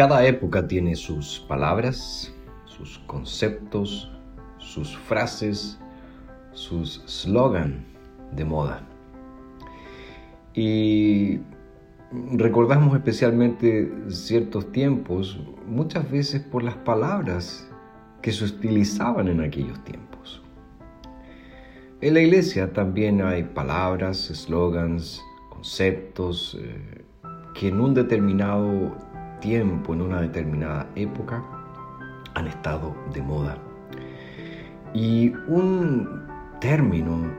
Cada época tiene sus palabras, sus conceptos, sus frases, sus slogans de moda. Y recordamos especialmente ciertos tiempos, muchas veces por las palabras que se utilizaban en aquellos tiempos. En la iglesia también hay palabras, slogans, conceptos eh, que en un determinado tiempo, en una determinada época, han estado de moda. Y un término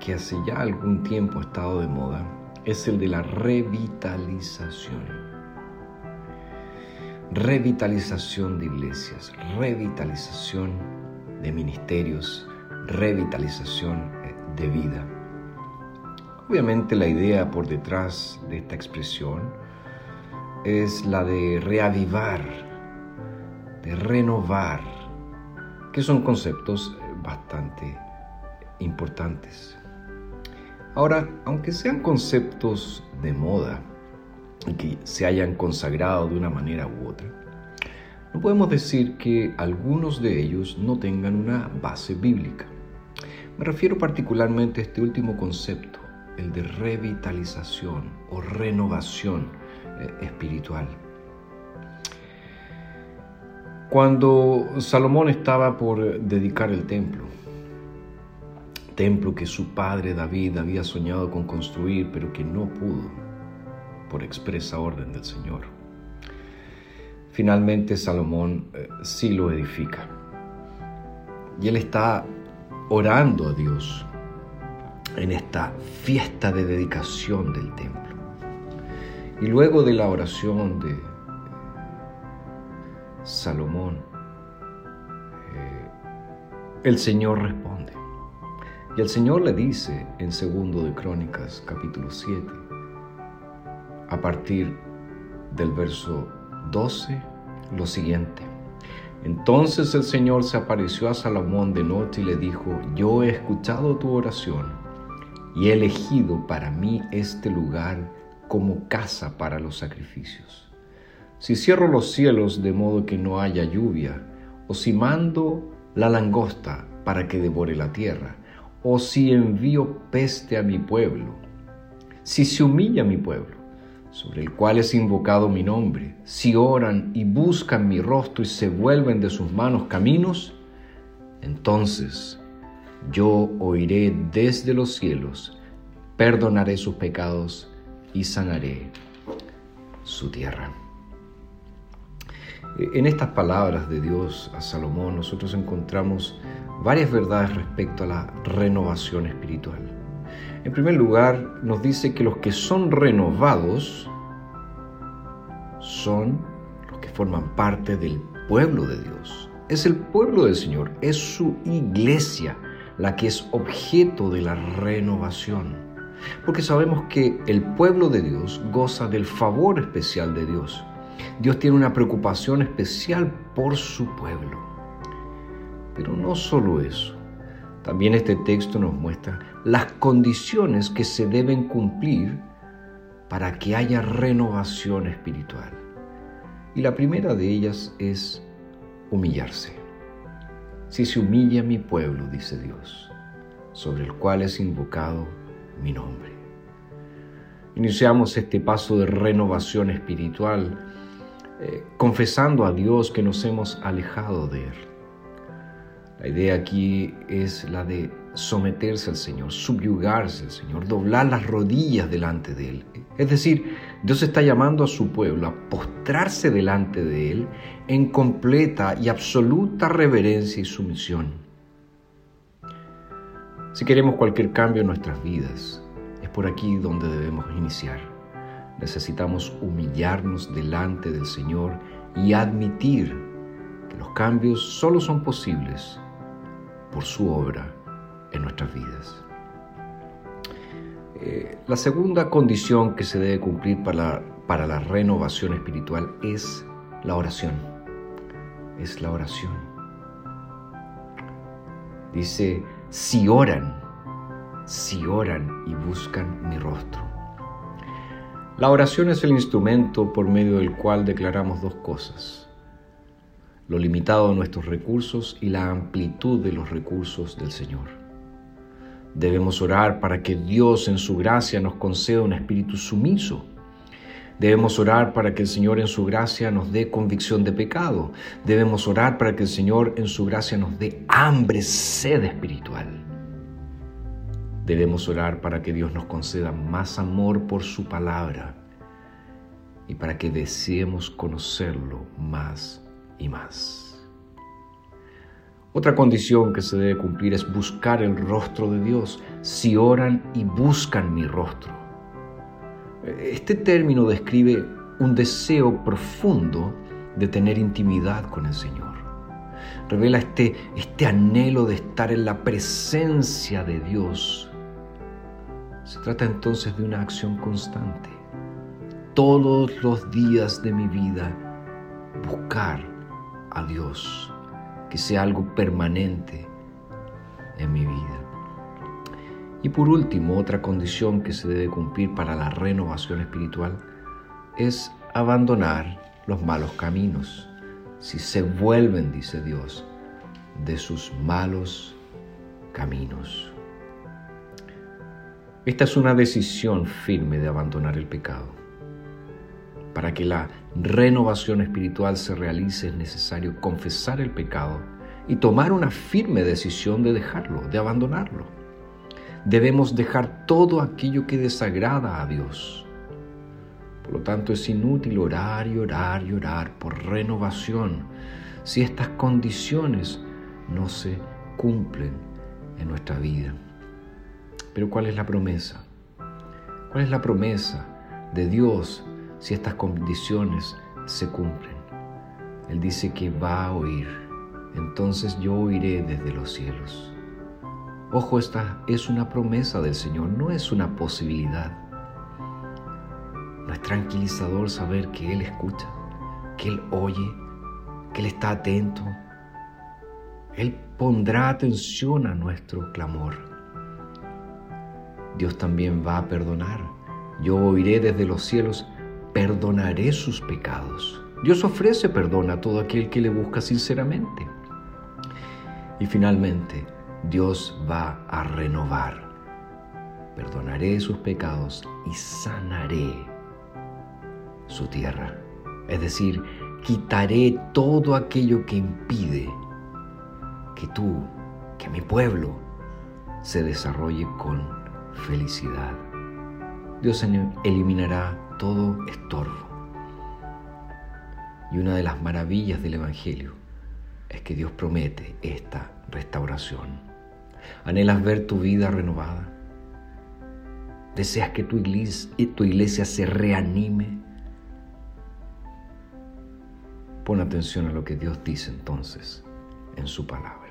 que hace ya algún tiempo ha estado de moda es el de la revitalización. Revitalización de iglesias, revitalización de ministerios, revitalización eh, de vida. Obviamente la idea por detrás de esta expresión es la de reavivar, de renovar, que son conceptos bastante importantes. Ahora, aunque sean conceptos de moda y que se hayan consagrado de una manera u otra, no podemos decir que algunos de ellos no tengan una base bíblica. Me refiero particularmente a este último concepto, el de revitalización o renovación eh, espiritual. Cuando Salomón estaba por dedicar el templo, templo que su padre David había soñado con construir, pero que no pudo por expresa orden del Señor. Finalmente Salomón eh, sí lo edifica. Y él está orando a Dios en esta fiesta de dedicación del templo. Y luego de la oración de Salomón, eh, el Señor responde. Y el Señor le dice en segundo de Crónicas capítulo 7, a partir del verso 12, lo siguiente. Entonces el Señor se apareció a Salomón de noche y le dijo, yo he escuchado tu oración y he elegido para mí este lugar como casa para los sacrificios. Si cierro los cielos de modo que no haya lluvia, o si mando la langosta para que devore la tierra, o si envío peste a mi pueblo, si se humilla mi pueblo, sobre el cual es invocado mi nombre, si oran y buscan mi rostro y se vuelven de sus manos caminos, entonces yo oiré desde los cielos, perdonaré sus pecados y sanaré su tierra. En estas palabras de Dios a Salomón nosotros encontramos varias verdades respecto a la renovación espiritual. En primer lugar, nos dice que los que son renovados son los que forman parte del pueblo de Dios. Es el pueblo del Señor, es su iglesia la que es objeto de la renovación. Porque sabemos que el pueblo de Dios goza del favor especial de Dios. Dios tiene una preocupación especial por su pueblo. Pero no solo eso, también este texto nos muestra las condiciones que se deben cumplir para que haya renovación espiritual. Y la primera de ellas es humillarse. Si se humilla mi pueblo, dice Dios, sobre el cual es invocado mi nombre. Iniciamos este paso de renovación espiritual eh, confesando a Dios que nos hemos alejado de Él. La idea aquí es la de someterse al Señor, subyugarse al Señor, doblar las rodillas delante de Él. Es decir, Dios está llamando a su pueblo a postrarse delante de Él en completa y absoluta reverencia y sumisión. Si queremos cualquier cambio en nuestras vidas, es por aquí donde debemos iniciar. Necesitamos humillarnos delante del Señor y admitir que los cambios solo son posibles por su obra en nuestras vidas. Eh, la segunda condición que se debe cumplir para para la renovación espiritual es la oración. Es la oración. Dice, si oran, si oran y buscan mi rostro. La oración es el instrumento por medio del cual declaramos dos cosas, lo limitado de nuestros recursos y la amplitud de los recursos del Señor. Debemos orar para que Dios en su gracia nos conceda un espíritu sumiso. Debemos orar para que el Señor en su gracia nos dé convicción de pecado. Debemos orar para que el Señor en su gracia nos dé hambre, sed espiritual. Debemos orar para que Dios nos conceda más amor por su palabra y para que deseemos conocerlo más y más. Otra condición que se debe cumplir es buscar el rostro de Dios. Si oran y buscan mi rostro. Este término describe un deseo profundo de tener intimidad con el Señor. Revela este, este anhelo de estar en la presencia de Dios se trata entonces de una acción constante. Todos los días de mi vida, buscar a Dios, que sea algo permanente en mi vida. Y por último, otra condición que se debe cumplir para la renovación espiritual es abandonar los malos caminos. Si se vuelven, dice Dios, de sus malos caminos. Esta es una decisión firme de abandonar el pecado. Para que la renovación espiritual se realice es necesario confesar el pecado y tomar una firme decisión de dejarlo, de abandonarlo. Debemos dejar todo aquello que desagrada a Dios. Por lo tanto, es inútil orar y orar y orar por renovación si estas condiciones no se cumplen en nuestra vida. Pero ¿cuál es la promesa? ¿Cuál es la promesa de Dios si estas condiciones se cumplen? Él dice que va a oír, entonces yo oiré desde los cielos. Ojo, esta es una promesa del Señor, no es una posibilidad. No es tranquilizador saber que Él escucha, que Él oye, que Él está atento. Él pondrá atención a nuestro clamor. Dios también va a perdonar. Yo oiré desde los cielos, perdonaré sus pecados. Dios ofrece perdón a todo aquel que le busca sinceramente. Y finalmente, Dios va a renovar. Perdonaré sus pecados y sanaré su tierra. Es decir, quitaré todo aquello que impide que tú, que mi pueblo, se desarrolle con felicidad. Dios eliminará todo estorbo. Y una de las maravillas del Evangelio es que Dios promete esta restauración. ¿Anhelas ver tu vida renovada? ¿Deseas que tu iglesia, tu iglesia se reanime? Pon atención a lo que Dios dice entonces en su palabra.